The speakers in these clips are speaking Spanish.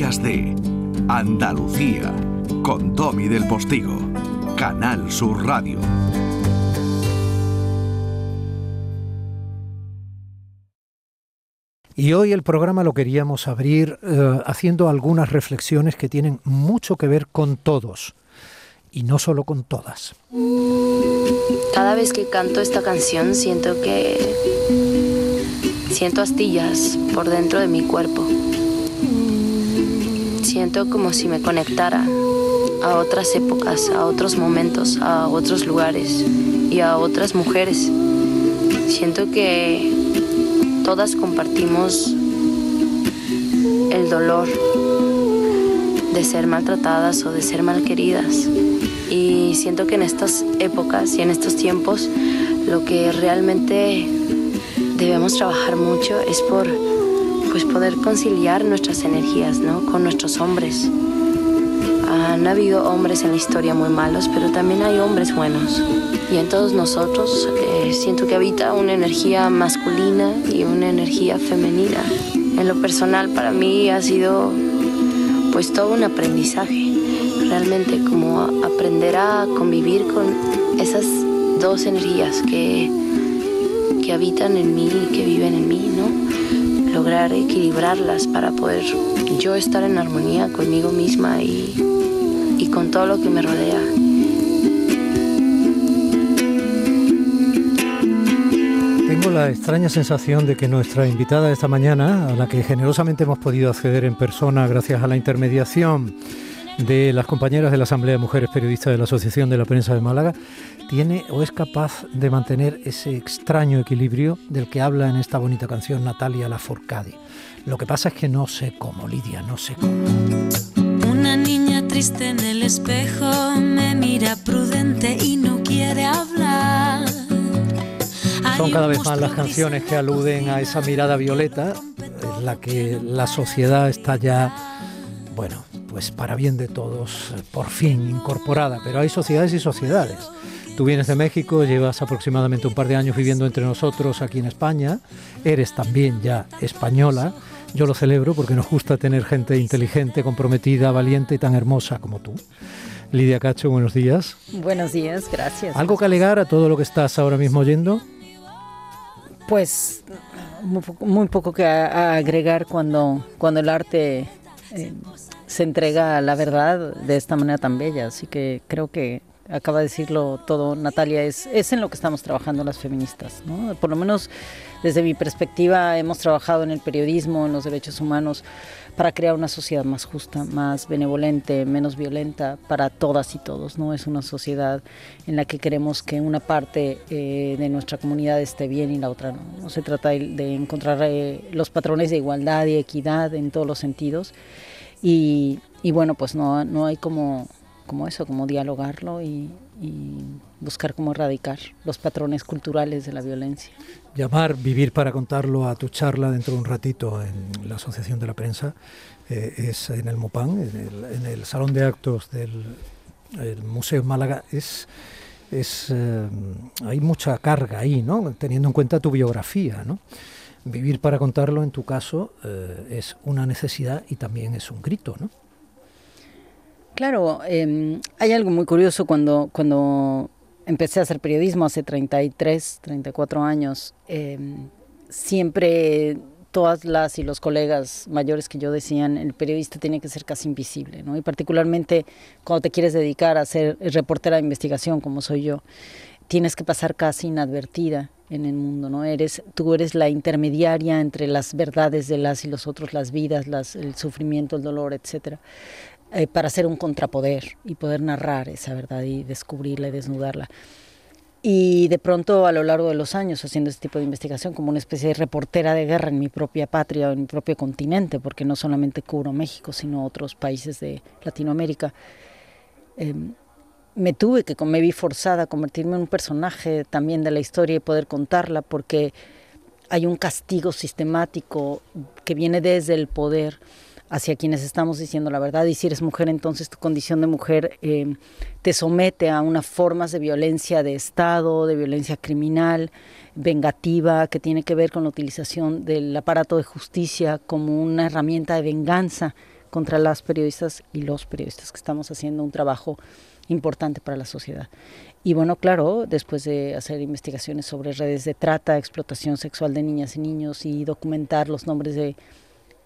Días de Andalucía con Tommy del Postigo, Canal Sur Radio. Y hoy el programa lo queríamos abrir eh, haciendo algunas reflexiones que tienen mucho que ver con todos y no solo con todas. Cada vez que canto esta canción siento que siento astillas por dentro de mi cuerpo. Siento como si me conectara a otras épocas, a otros momentos, a otros lugares y a otras mujeres. Siento que todas compartimos el dolor de ser maltratadas o de ser malqueridas. Y siento que en estas épocas y en estos tiempos lo que realmente debemos trabajar mucho es por pues poder conciliar nuestras energías ¿no? con nuestros hombres. Han habido hombres en la historia muy malos, pero también hay hombres buenos. Y en todos nosotros eh, siento que habita una energía masculina y una energía femenina. En lo personal para mí ha sido pues todo un aprendizaje, realmente como aprender a convivir con esas dos energías que, que habitan en mí y que viven en mí, ¿no? Lograr equilibrarlas para poder yo estar en armonía conmigo misma y, y con todo lo que me rodea. Tengo la extraña sensación de que nuestra invitada esta mañana, a la que generosamente hemos podido acceder en persona gracias a la intermediación de las compañeras de la Asamblea de Mujeres Periodistas de la Asociación de la Prensa de Málaga, tiene o es capaz de mantener ese extraño equilibrio del que habla en esta bonita canción Natalia Laforcadi. Lo que pasa es que no sé cómo, Lidia, no sé cómo. Una niña triste en el espejo me mira prudente y no quiere hablar. Son cada vez más las canciones que aluden a esa mirada violeta, en la que la sociedad está ya, bueno, pues para bien de todos, por fin incorporada. Pero hay sociedades y sociedades. Tú vienes de México, llevas aproximadamente un par de años viviendo entre nosotros aquí en España, eres también ya española. Yo lo celebro porque nos gusta tener gente inteligente, comprometida, valiente y tan hermosa como tú. Lidia Cacho, buenos días. Buenos días, gracias. ¿Algo que alegar a todo lo que estás ahora mismo oyendo? Pues muy poco, muy poco que a- a agregar cuando, cuando el arte eh, se entrega la verdad de esta manera tan bella. Así que creo que acaba de decirlo todo Natalia, es, es en lo que estamos trabajando las feministas. ¿no? Por lo menos desde mi perspectiva hemos trabajado en el periodismo, en los derechos humanos, para crear una sociedad más justa, más benevolente, menos violenta para todas y todos. No es una sociedad en la que queremos que una parte eh, de nuestra comunidad esté bien y la otra no. Se trata de, de encontrar eh, los patrones de igualdad y equidad en todos los sentidos. Y, bueno, pues no, no hay como, como eso, como dialogarlo y, y buscar cómo erradicar los patrones culturales de la violencia. Llamar Vivir para contarlo a tu charla dentro de un ratito en la Asociación de la Prensa eh, es en el Mopán, en el, Salón de Actos del el Museo Málaga. Es, es, eh, hay mucha carga ahí, ¿no? teniendo en cuenta tu biografía. ¿no? Vivir para contarlo, en tu caso, eh, es una necesidad y también es un grito. ¿no? Claro, eh, hay algo muy curioso cuando, cuando empecé a hacer periodismo hace 33, 34 años. eh, siempre todas las y los colegas mayores que yo decían, el periodista tiene que ser casi invisible, ¿no? Y particularmente cuando te quieres dedicar a ser reportera de investigación, como soy yo, tienes que pasar casi inadvertida en el mundo, ¿no? Eres, tú eres la intermediaria entre las verdades de las y los otros, las vidas, las, el sufrimiento, el dolor, etcétera eh, para ser un contrapoder y poder narrar esa verdad y descubrirla y desnudarla. Y de pronto a lo largo de los años haciendo este tipo de investigación como una especie de reportera de guerra en mi propia patria en mi propio continente, porque no solamente cubro México, sino otros países de Latinoamérica, eh, me tuve que, me vi forzada a convertirme en un personaje también de la historia y poder contarla, porque hay un castigo sistemático que viene desde el poder hacia quienes estamos diciendo la verdad. Y si eres mujer, entonces tu condición de mujer eh, te somete a unas formas de violencia de Estado, de violencia criminal, vengativa, que tiene que ver con la utilización del aparato de justicia como una herramienta de venganza contra las periodistas y los periodistas que estamos haciendo un trabajo importante para la sociedad. Y bueno, claro, después de hacer investigaciones sobre redes de trata, explotación sexual de niñas y niños y documentar los nombres de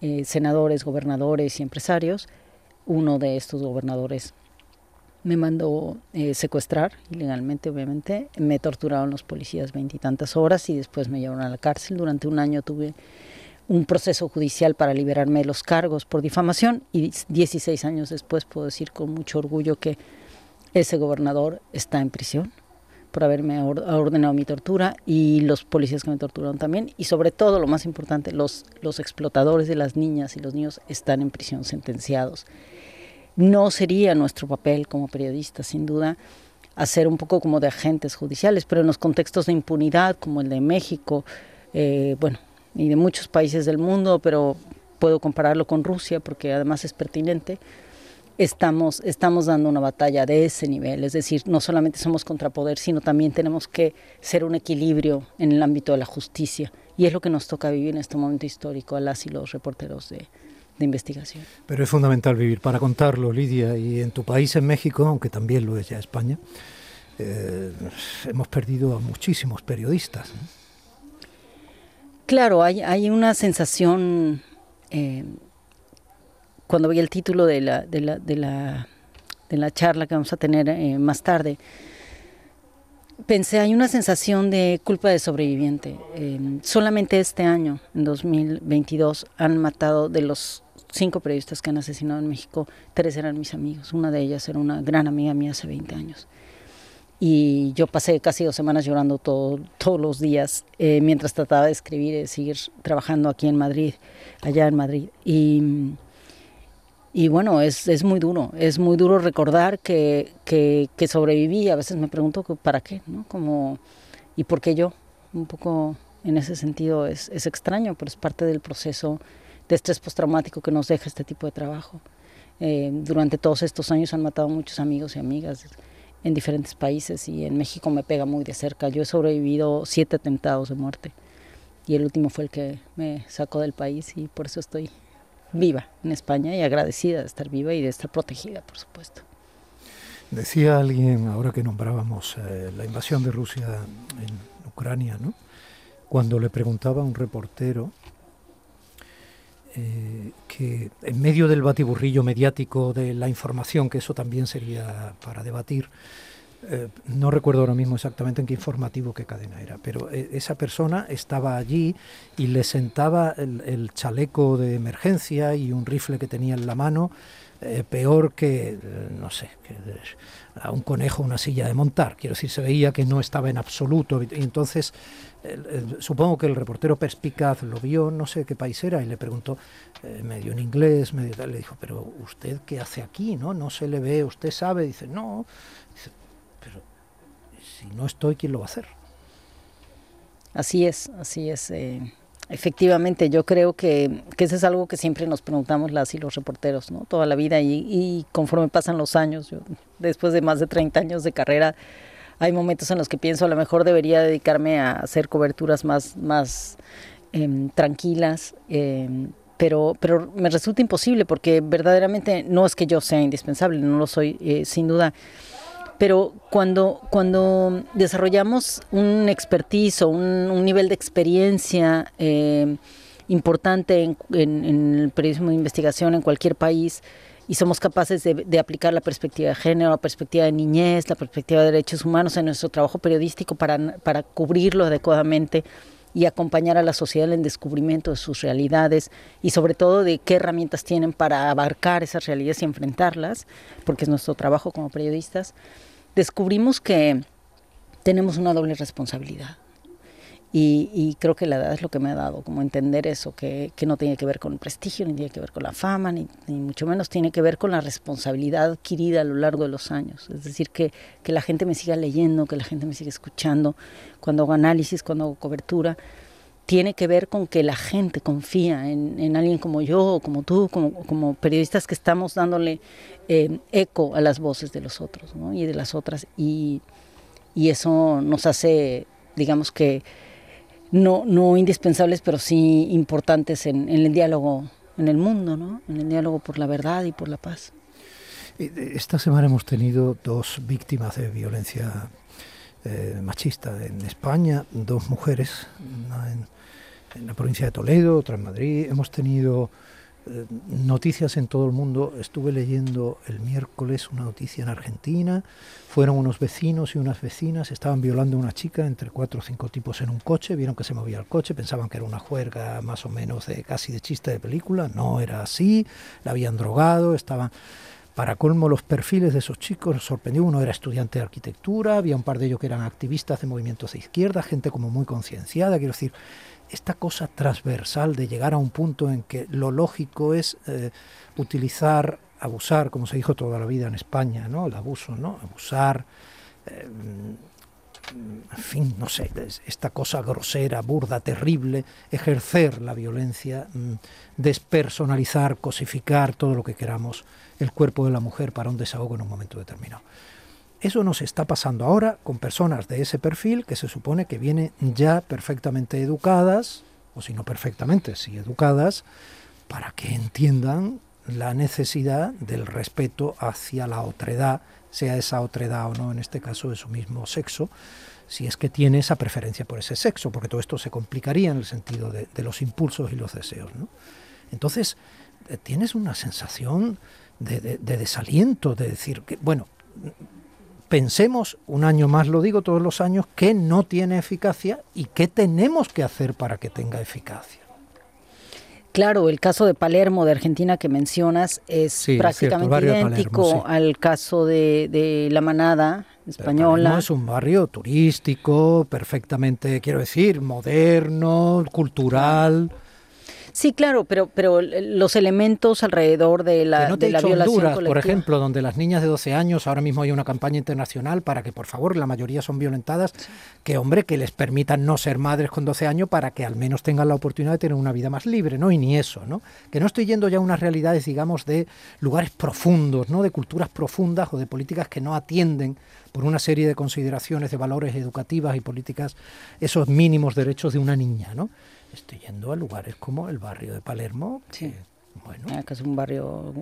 eh, senadores, gobernadores y empresarios, uno de estos gobernadores me mandó eh, secuestrar ilegalmente, obviamente. Me torturaron los policías veintitantas horas y después me llevaron a la cárcel. Durante un año tuve un proceso judicial para liberarme de los cargos por difamación y 16 años después puedo decir con mucho orgullo que ese gobernador está en prisión por haberme ordenado mi tortura y los policías que me torturaron también. Y sobre todo lo más importante los los explotadores de las niñas y los niños están en prisión sentenciados. No sería nuestro papel como periodistas sin duda hacer un poco como de agentes judiciales pero en los contextos de impunidad como el de México eh, bueno y de muchos países del mundo pero puedo compararlo con Rusia porque además es pertinente estamos, estamos dando una batalla de ese nivel. Es decir, no solamente somos contrapoder, sino también tenemos que ser un equilibrio en el ámbito de la justicia. Y es lo que nos toca vivir en este momento histórico a las y los reporteros de, de investigación. Pero es fundamental vivir para contarlo, Lidia. Y en tu país, en México, aunque también lo es ya España, eh, hemos perdido a muchísimos periodistas. Claro, hay, hay una sensación eh, cuando vi el título de la, de la, de la, de la charla que vamos a tener eh, más tarde, pensé, hay una sensación de culpa de sobreviviente. Eh, solamente este año, en 2022, han matado de los cinco periodistas que han asesinado en México, tres eran mis amigos. Una de ellas era una gran amiga mía hace 20 años. Y yo pasé casi dos semanas llorando todo, todos los días eh, mientras trataba de escribir y de seguir trabajando aquí en Madrid, allá en Madrid. Y y bueno, es, es muy duro, es muy duro recordar que, que, que sobreviví. A veces me pregunto para qué, ¿no? Como, ¿Y por qué yo? Un poco en ese sentido es, es extraño, pero es parte del proceso de estrés postraumático que nos deja este tipo de trabajo. Eh, durante todos estos años han matado muchos amigos y amigas en diferentes países y en México me pega muy de cerca. Yo he sobrevivido siete atentados de muerte y el último fue el que me sacó del país y por eso estoy viva en España y agradecida de estar viva y de estar protegida, por supuesto. Decía alguien, ahora que nombrábamos eh, la invasión de Rusia en Ucrania, ¿no? cuando le preguntaba a un reportero eh, que en medio del batiburrillo mediático de la información, que eso también sería para debatir, eh, no recuerdo ahora mismo exactamente en qué informativo, qué cadena era, pero eh, esa persona estaba allí y le sentaba el, chaleco de emergencia y un rifle que tenía en la mano, eh, peor que, no sé, a un conejo una silla de montar. Quiero decir, se veía que no estaba en absoluto. Y entonces, supongo que el reportero perspicaz lo vio, no sé qué país era, y le preguntó, medio en inglés, medio tal, le dijo, pero usted qué hace aquí, ¿no? No se le ve, usted sabe, dice, no no estoy, ¿quién lo va a hacer? Así es, así es. Eh, efectivamente, yo creo que, que, eso es algo que siempre nos preguntamos las y los reporteros, ¿no? Toda la vida y, y conforme pasan los años, después de más de 30 años de carrera, hay momentos en los que pienso a lo mejor debería dedicarme a hacer coberturas más, más eh, tranquilas, eh, pero, pero me resulta imposible porque verdaderamente no es que yo sea indispensable, no lo soy, eh, sin duda pero cuando, cuando desarrollamos un expertise o un, nivel de experiencia eh, importante en, el periodismo de investigación en cualquier país y somos capaces de, aplicar la perspectiva de género, la perspectiva de niñez, la perspectiva de derechos humanos en nuestro trabajo periodístico para, para cubrirlo adecuadamente y acompañar a la sociedad en el descubrimiento de sus realidades y sobre todo de qué herramientas tienen para abarcar esas realidades y enfrentarlas, porque es nuestro trabajo como periodistas descubrimos que tenemos una doble responsabilidad. Y, creo que la edad es lo que me ha dado, como entender eso, que, no tiene que ver con el prestigio, ni tiene que ver con la fama, ni, mucho menos tiene que ver con la responsabilidad adquirida a lo largo de los años. Es decir, que, que la gente me siga leyendo, que la gente me siga escuchando, cuando hago análisis, cuando hago cobertura, tiene que ver con que la gente confía en, alguien como yo, como tú, como, como periodistas que estamos dándole eh, eco a las voces de los otros ¿no? y de las otras. Y, y, eso nos hace, digamos que, no, no indispensables, pero sí importantes en, en el diálogo en el mundo, ¿no? en el diálogo por la verdad y por la paz. Esta semana hemos tenido dos víctimas de violencia eh, machista en España, dos mujeres, en, en, la provincia de Toledo, otra en Madrid. Hemos tenido eh, noticias en todo el mundo. Estuve leyendo el miércoles una noticia en Argentina. Fueron unos vecinos y unas vecinas, estaban violando a una chica entre cuatro o cinco tipos en un coche. Vieron que se movía el coche, pensaban que era una juerga más o menos de casi de chiste de película. No era así. La habían drogado, estaban. Para colmo, los perfiles de esos chicos sorprendió. Uno era estudiante de arquitectura, había un par de ellos que eran activistas de movimientos de izquierda, gente como muy concienciada. Quiero decir, esta cosa transversal de llegar a un punto en que lo lógico es eh, utilizar, abusar, como se dijo toda la vida en España, ¿no? El abuso, ¿no? Abusar, eh, en fin, no sé, esta cosa grosera, burda, terrible, ejercer la violencia, mm, despersonalizar, cosificar, todo lo que queramos, el cuerpo de la mujer para un desahogo en un momento determinado. Eso nos está pasando ahora con personas de ese perfil que se supone que vienen ya perfectamente educadas, o si no perfectamente, sí educadas, para que entiendan la necesidad del respeto hacia la otredad, sea esa otredad o no, en este caso de su mismo sexo, si es que tiene esa preferencia por ese sexo, porque todo esto se complicaría en el sentido de, los impulsos y los deseos. Entonces, eh, tienes una sensación de, de desaliento, de decir que, bueno, pensemos, un año más lo digo todos los años, que no tiene eficacia y qué tenemos que hacer para que tenga eficacia. Claro, el caso de Palermo, de Argentina, que mencionas, es prácticamente idéntico al caso de, la manada española. es un barrio turístico, perfectamente, quiero decir, moderno, cultural. Sí, claro, pero, pero los elementos alrededor de la, no de la violación por ejemplo, donde las niñas de 12 años, ahora mismo hay una campaña internacional para que, por favor, la mayoría son violentadas, que, hombre, que les permitan no ser madres con 12 años para que al menos tengan la oportunidad de tener una vida más libre, ¿no? Y ni eso, ¿no? Que no estoy yendo ya a unas realidades, digamos, de lugares profundos, ¿no? De culturas profundas o de políticas que no atienden por una serie de consideraciones de valores educativas y políticas esos mínimos derechos de una niña, ¿no? Estoy yendo a lugares como el barrio de Palermo. Sí. bueno. Ah, que es un barrio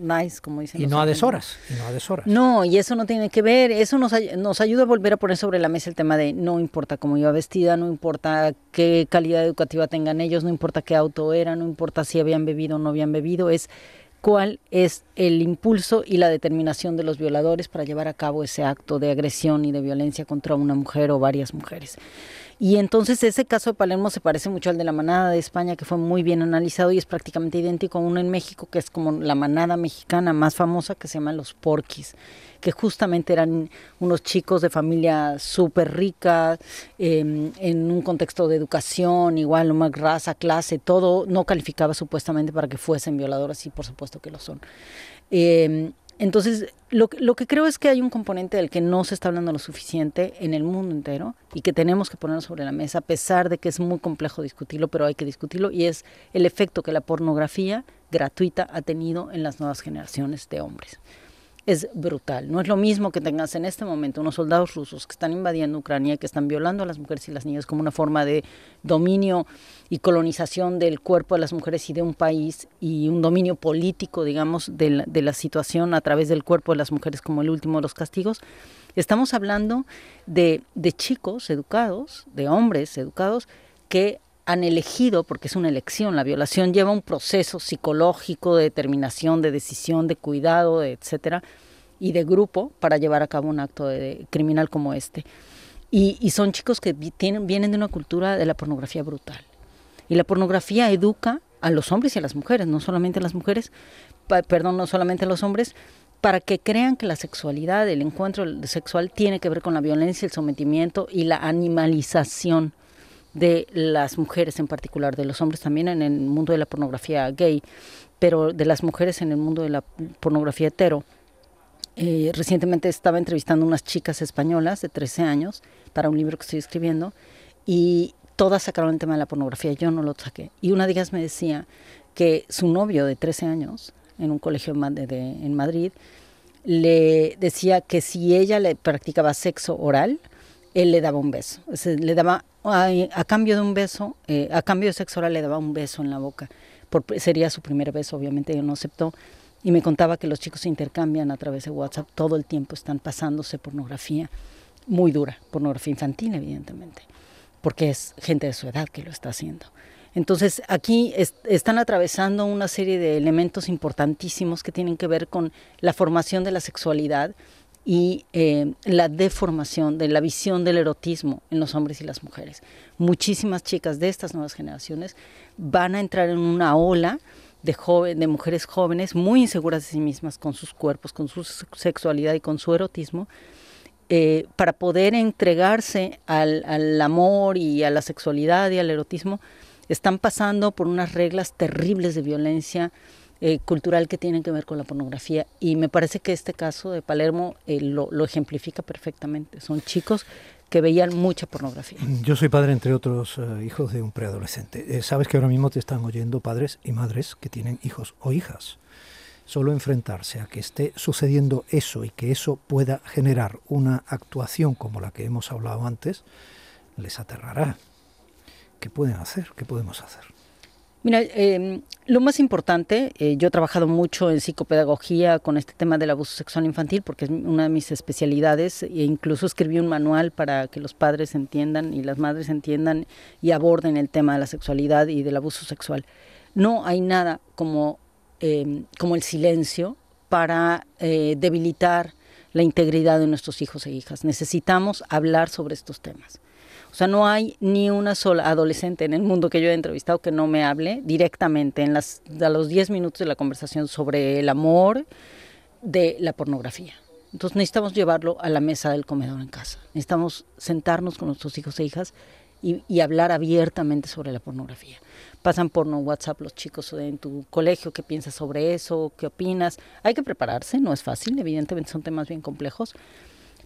nice, como dicen. Y no a deshoras, y no a deshoras. No, y eso no tiene que ver, eso nos, nos ayuda a volver a poner sobre la mesa el tema de no importa cómo iba vestida, no importa qué calidad educativa tengan ellos, no importa qué auto era, no importa si habían bebido o no habían bebido, es cuál es el impulso y la determinación de los violadores para llevar a cabo ese acto de agresión y de violencia contra una mujer o varias mujeres. Y entonces ese caso de Palermo se parece mucho al de la manada de España, que fue muy bien analizado y es prácticamente idéntico a uno en México, que es como la manada mexicana más famosa, que se llama Los Porquis, que justamente eran unos chicos de familia súper rica, em, en un contexto de educación, igual, una raza, clase, todo no calificaba supuestamente para que fuesen violadores, y por supuesto que lo son. Eh, entonces, lo, lo, que creo es que hay un componente del que no se está hablando lo suficiente en el mundo entero y que tenemos que ponerlo sobre la mesa, a pesar de que es muy complejo discutirlo, pero hay que discutirlo, y es el efecto que la pornografía gratuita ha tenido en las nuevas generaciones de hombres es brutal. No es lo mismo que tengas en este momento unos soldados rusos que están invadiendo Ucrania, que están violando a las mujeres y las niñas como una forma de dominio y colonización del cuerpo de las mujeres y de un país y un dominio político, digamos, de la, de la situación a través del cuerpo de las mujeres como el último de los castigos. Estamos hablando de, de chicos educados, de hombres educados, que han elegido, porque es una elección, la violación lleva un proceso psicológico de determinación, de decisión, de cuidado, etcétera, y de grupo para llevar a cabo un acto de, criminal como este. Y, son chicos que tienen, vienen de una cultura de la pornografía brutal. Y la pornografía educa a los hombres y a las mujeres, no solamente a las mujeres, perdón, no solamente a los hombres, para que crean que la sexualidad, el encuentro sexual tiene que ver con la violencia, el sometimiento y la animalización de las mujeres en particular, de los hombres también en el mundo de la pornografía gay, pero de las mujeres en el mundo de la pornografía hetero. Eh, recientemente estaba entrevistando unas chicas españolas de 13 años para un libro que estoy escribiendo y todas sacaron el tema de la pornografía, yo no lo saqué. Y una de ellas me decía que su novio de 13 años, en un colegio en Madrid, le decía que si ella le practicaba sexo oral, él le daba un beso. le daba, a, cambio de un beso, eh, a cambio de sexo oral le daba un beso en la boca sería su primera vez, obviamente ella no aceptó, y me contaba que los chicos se intercambian a través de WhatsApp, todo el tiempo están pasándose pornografía muy dura, pornografía infantil evidentemente, porque es gente de su edad que lo está haciendo. Entonces aquí están atravesando una serie de elementos importantísimos que tienen que ver con la formación de la sexualidad y eh, la deformación de la visión del erotismo en los hombres y las mujeres. Muchísimas chicas de estas nuevas generaciones van a entrar en una ola de, joven, de mujeres jóvenes muy inseguras de sí mismas con sus cuerpos, con su sexualidad y con su erotismo, eh, para poder entregarse al, al, amor y a la sexualidad y al erotismo están pasando por unas reglas terribles de violencia eh, cultural que tienen que ver con la pornografía. Y me parece que este caso de Palermo eh, lo, ejemplifica perfectamente. Son chicos que veían mucha pornografía. Yo soy padre, entre otros, eh, hijos de un preadolescente. Sabes que ahora mismo te están oyendo padres y madres que tienen hijos o hijas. Solo enfrentarse a que esté sucediendo eso y que eso pueda generar una actuación como la que hemos hablado antes, les aterrará. ¿Qué pueden hacer? ¿Qué podemos hacer? Mira, em, lo más importante, eh, yo he trabajado mucho en psicopedagogía con este tema del abuso sexual infantil porque es una de mis especialidades e incluso escribí un manual para que los padres entiendan y las madres entiendan y aborden el tema de la sexualidad y del abuso sexual. No hay nada como, em, como el silencio para eh, debilitar la integridad de nuestros hijos e hijas. Necesitamos hablar sobre estos temas. Sea, no hay ni una sola adolescente en el mundo que yo he entrevistado que no me hable directamente en las, a los 10 minutos de la conversación sobre el amor de la pornografía. Entonces necesitamos llevarlo a la mesa del comedor en casa. Necesitamos sentarnos con nuestros hijos e hijas y, y hablar abiertamente sobre la pornografía. Pasan por no WhatsApp los chicos en tu colegio, ¿qué piensas sobre eso? ¿Qué opinas? Hay que prepararse, no es fácil, evidentemente son temas bien complejos,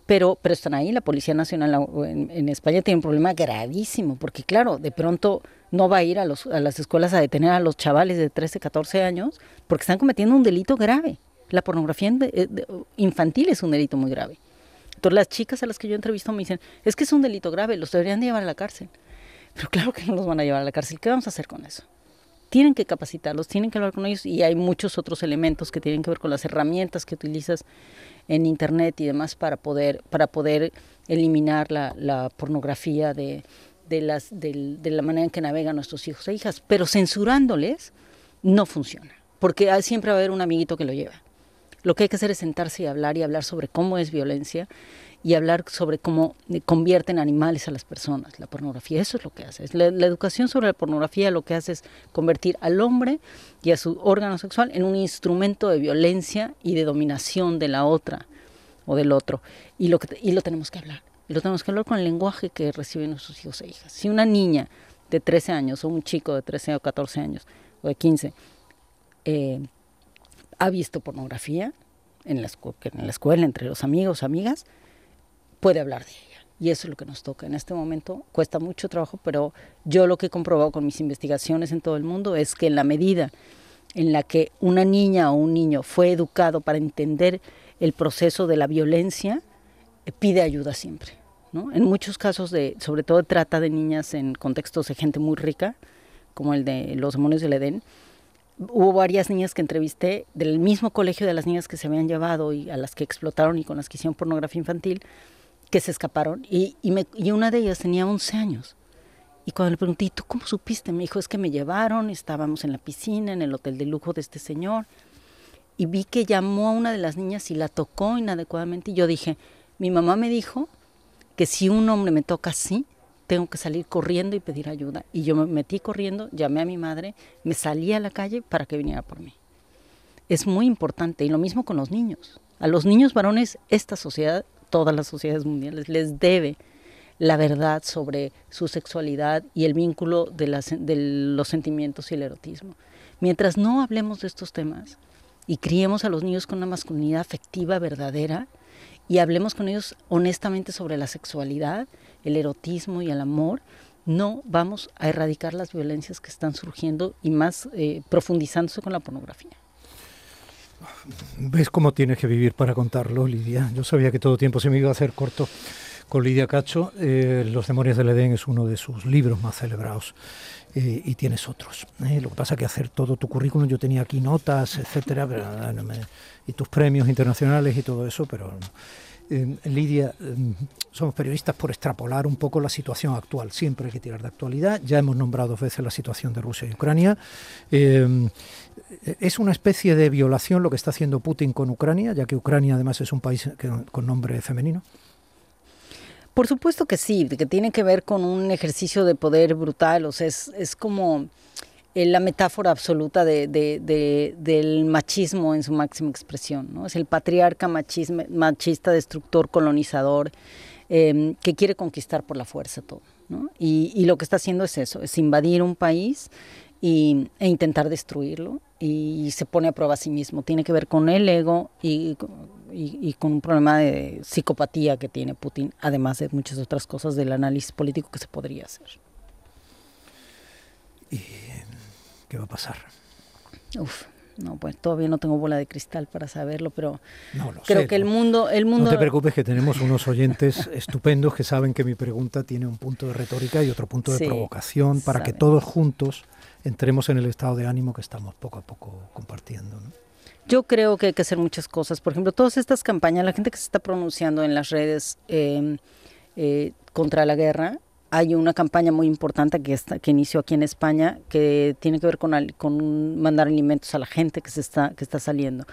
pero, pero están ahí. La Policía Nacional en, España tiene un problema gravísimo, porque claro, de pronto no va a ir a, los, a las escuelas a detener a los chavales de 13, 14 años, porque están cometiendo un delito grave. La pornografía eh, infantil es un delito muy grave. Entonces las chicas a las que yo entrevisto me dicen, es que es un delito grave, los deberían de llevar a la cárcel. Pero claro que no los van a llevar a la cárcel. ¿Qué vamos a hacer con eso? Tienen que capacitarlos, tienen que hablar con ellos y hay muchos otros elementos que tienen que ver con las herramientas que utilizas en internet y demás para poder, para poder eliminar la, la pornografía de, de, las, de, de, la manera en que navegan nuestros hijos e hijas. Pero censurándoles no funciona, porque siempre va a haber un amiguito que lo lleva. Lo que hay que hacer es sentarse y hablar y hablar sobre cómo es violencia y hablar sobre cómo convierten animales a las personas, la pornografía. Eso es lo que hace. La, la, educación sobre la pornografía lo que hace es convertir al hombre y a su órgano sexual en un instrumento de violencia y de dominación de la otra o del otro. Y lo, que, y lo tenemos que hablar. Y lo tenemos que hablar con el lenguaje que reciben nuestros hijos e hijas. Si una niña de 13 años o un chico de 13 o 14 años o de 15 eh, ha visto pornografía en la, en la escuela, entre los amigos, amigas, puede hablar de ella. Y eso es lo que nos toca. En este momento cuesta mucho trabajo, pero yo lo que he comprobado con mis investigaciones en todo el mundo es que en la medida en la que una niña o un niño fue educado para entender el proceso de la violencia, eh, pide ayuda siempre. ¿no? En muchos casos, de, sobre todo trata de niñas en contextos de gente muy rica, como el de los demonios del Edén, hubo varias niñas que entrevisté del mismo colegio de las niñas que se habían llevado y a las que explotaron y con las que hicieron pornografía infantil, que se escaparon y, y, me, y una de ellas tenía 11 años. Y cuando le pregunté, ¿y tú cómo supiste? Me dijo, es que me llevaron, estábamos en la piscina, en el hotel de lujo de este señor, y vi que llamó a una de las niñas y la tocó inadecuadamente. Y yo dije, mi mamá me dijo que si un hombre me toca así, tengo que salir corriendo y pedir ayuda. Y yo me metí corriendo, llamé a mi madre, me salí a la calle para que viniera por mí. Es muy importante, y lo mismo con los niños. A los niños varones, esta sociedad todas las sociedades mundiales, les debe la verdad sobre su sexualidad y el vínculo de, los sentimientos y el erotismo. Mientras no hablemos de estos temas y criemos a los niños con una masculinidad afectiva verdadera y hablemos con ellos honestamente sobre la sexualidad, el erotismo y el amor, no vamos a erradicar las violencias que están surgiendo y más eh, profundizándose con la pornografía. ¿Ves cómo tienes que vivir para contarlo, Lidia? Yo sabía que todo tiempo se me iba a hacer corto. con Lidia Cacho. Eh, Los demonios del Edén es uno de sus libros más celebrados. Eh, y tienes otros. ¿eh? Lo que pasa es que hacer todo tu currículum, yo tenía aquí notas, etcétera, pero, ah, y tus premios internacionales y todo eso, pero Lidia, somos periodistas por extrapolar un poco la situación actual. Siempre hay que tirar de actualidad. Ya hemos nombrado dos veces la situación de Rusia y Ucrania. ¿Es una especie de violación lo que está haciendo Putin con Ucrania, ya que Ucrania además es un país con nombre femenino? Por supuesto que sí, que tiene que ver con un ejercicio de poder brutal, o sea, es, como eh, la metáfora absoluta de, del machismo en su máxima expresión, ¿no? Es el patriarca machista, destructor, colonizador, em, que quiere conquistar por la fuerza todo, ¿no? Y, lo que está haciendo es eso, es invadir un país y, e intentar destruirlo y se pone a prueba a sí mismo. Tiene que ver con el ego y, y, con un problema de psicopatía que tiene Putin, además de muchas otras cosas del análisis político que se podría hacer. ¿Y qué va a pasar? Uf, no, pues todavía no tengo bola de cristal para saberlo, pero creo que el mundo, el mundo... No te preocupes que tenemos unos oyentes estupendos que saben que mi pregunta tiene un punto de retórica y otro punto de provocación para que todos juntos entremos en el estado de ánimo que estamos poco a poco compartiendo. Yo creo que hay que hacer muchas cosas. Por ejemplo, todas estas campañas, la gente que se está pronunciando en las redes em, eh, contra la guerra, hay una campaña muy importante que, está, que inició aquí en España que tiene que ver con, con mandar alimentos a la gente que, se está, que está saliendo.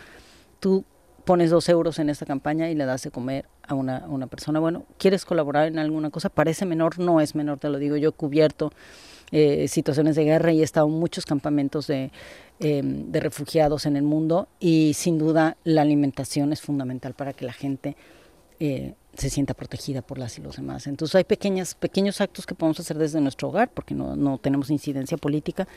Tú pones dos euros en esta campaña y le das de comer a una, a una persona. Bueno, ¿quieres colaborar en alguna cosa? Parece menor, no es menor, te lo digo. Yo he cubierto eh, situaciones de guerra y he estado en muchos campamentos de, em, de, refugiados en el mundo y sin duda la alimentación es fundamental para que la gente eh, se sienta protegida por las y los demás. Entonces hay pequeñas, pequeños actos que podemos hacer desde nuestro hogar porque no, no tenemos incidencia política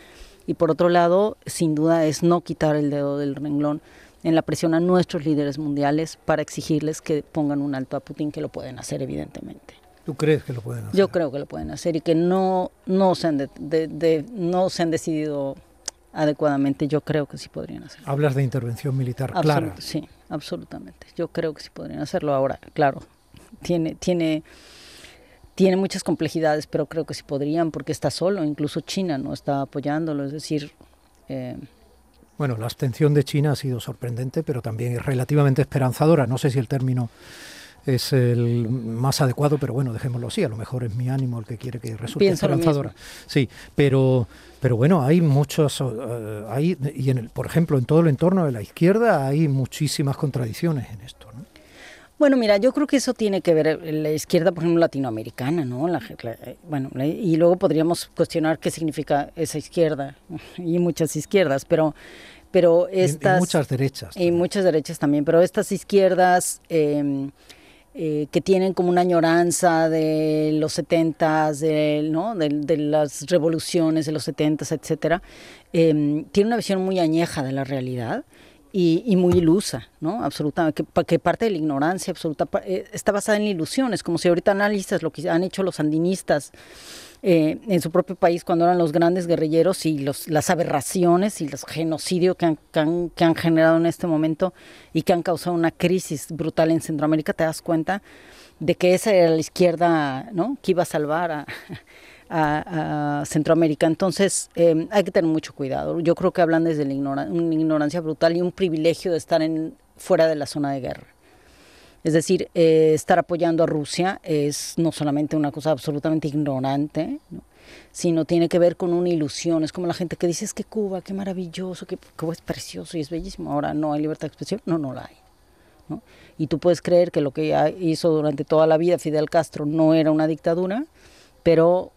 y por otro lado, sin duda, es no quitar el dedo del renglón en la presión a nuestros líderes mundiales para exigirles que pongan un alto a Putin, que lo pueden hacer evidentemente. ¿Tú crees que lo pueden hacer? Yo creo que lo pueden hacer y que no, no, se, han de, no se han decidido adecuadamente. Yo creo que sí podrían hacerlo. Hablas de intervención militar clara. Sí, absolutamente. Yo creo que sí podrían hacerlo. Ahora, claro, tiene, tiene, tiene muchas complejidades, pero creo que sí podrían porque está solo. Incluso China no está apoyándolo. Es decir... Eh, bueno, la abstención de China ha sido sorprendente, pero también es relativamente esperanzadora. No sé si el término es el más adecuado, pero bueno, dejémoslo así, a lo mejor es mi ánimo el que quiere que resulte esperanzadora. Sí, pero, pero bueno, hay muchos, uh, hay, y en el, por ejemplo, en todo el entorno de la izquierda hay muchísimas contradicciones en esto. ¿no? Bueno, mira, yo creo que eso tiene que ver eh, la izquierda, por ejemplo, latinoamericana, ¿no? La, eh, bueno, y luego podríamos cuestionar qué significa esa izquierda y muchas izquierdas, pero pero estas y, muchas derechas y muchas derechas también, pero estas izquierdas eh, eh, que tienen como una añoranza de los 70 de, ¿no? de, las revoluciones de los 70 etcétera, eh, tiene una visión muy añeja de la realidad y, muy ilusa, ¿no? Absolutamente, que, que, parte de la ignorancia absoluta eh, está basada en ilusiones, como si ahorita analizas lo que han hecho los sandinistas eh, en su propio país cuando eran los grandes guerrilleros y los, las aberraciones y los genocidios que han, que, han, generado en este momento y que han causado una crisis brutal en Centroamérica, te das cuenta de que esa era la izquierda ¿no? que iba a salvar a, Centroamérica. Entonces eh, hay que tener mucho cuidado. Yo creo que hablan desde la una ignorancia brutal y un privilegio de estar en, fuera de la zona de guerra. Es decir, eh, estar apoyando a Rusia es no solamente una cosa absolutamente ignorante, sino tiene que ver con una ilusión. Es como la gente que dice, es que Cuba, qué maravilloso, que Cuba es precioso y es bellísimo. Ahora no hay libertad de expresión. No, no la hay. Y tú puedes creer que lo que hizo durante toda la vida Fidel Castro no era una dictadura, pero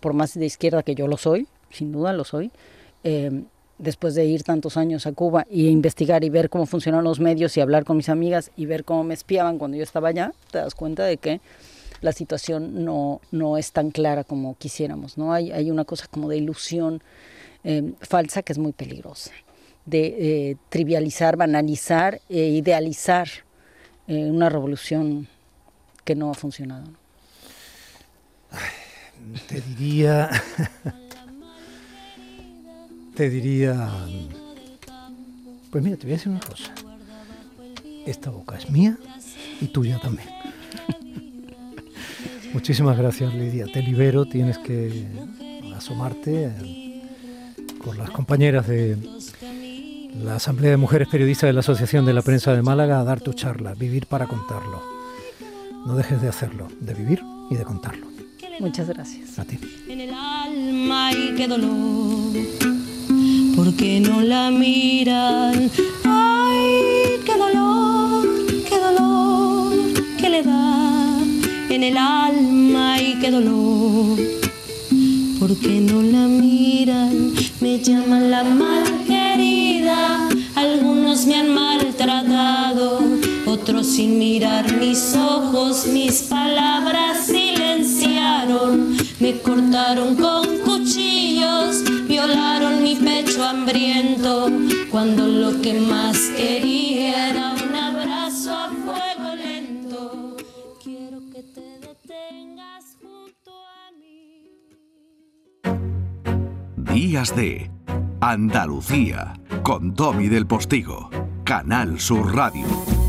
por más de izquierda que yo lo soy, sin duda lo soy, eh, después de ir tantos años a Cuba y investigar y ver cómo funcionan los medios y hablar con mis amigas y ver cómo me espiaban cuando yo estaba allá, te das cuenta de que la situación no, no es tan clara como quisiéramos. ¿no? Hay, hay una cosa como de ilusión eh, falsa que es muy peligrosa, de eh, trivializar, banalizar e idealizar eh, una revolución que no ha funcionado. te diría te diría, pues mira, te voy a decir una cosa. Esta boca es mía y tuya también. Muchísimas gracias, Lidia. Te libero, tienes que asomarte con las compañeras de la Asamblea de Mujeres Periodistas de la Asociación de la Prensa de Málaga a dar tu charla, Vivir para contarlo. No dejes de hacerlo, de vivir y de contarlo. Muchas gracias. A ti. En el alma hay qué dolor, porque no la miran. Ay, qué dolor, qué dolor que le da en el alma hay qué dolor, porque no la miran. Me llaman la mal querida, algunos me han maltratado, otros sin mirar mis ojos, mis palabras silenciaron, me cortaron con cuchillos, violaron pecho hambriento, cuando lo que más quería era un abrazo a fuego lento. Quiero que te detengas junto a mí. Días de Andalucía con Tommy del Postigo, Canal Sur Radio.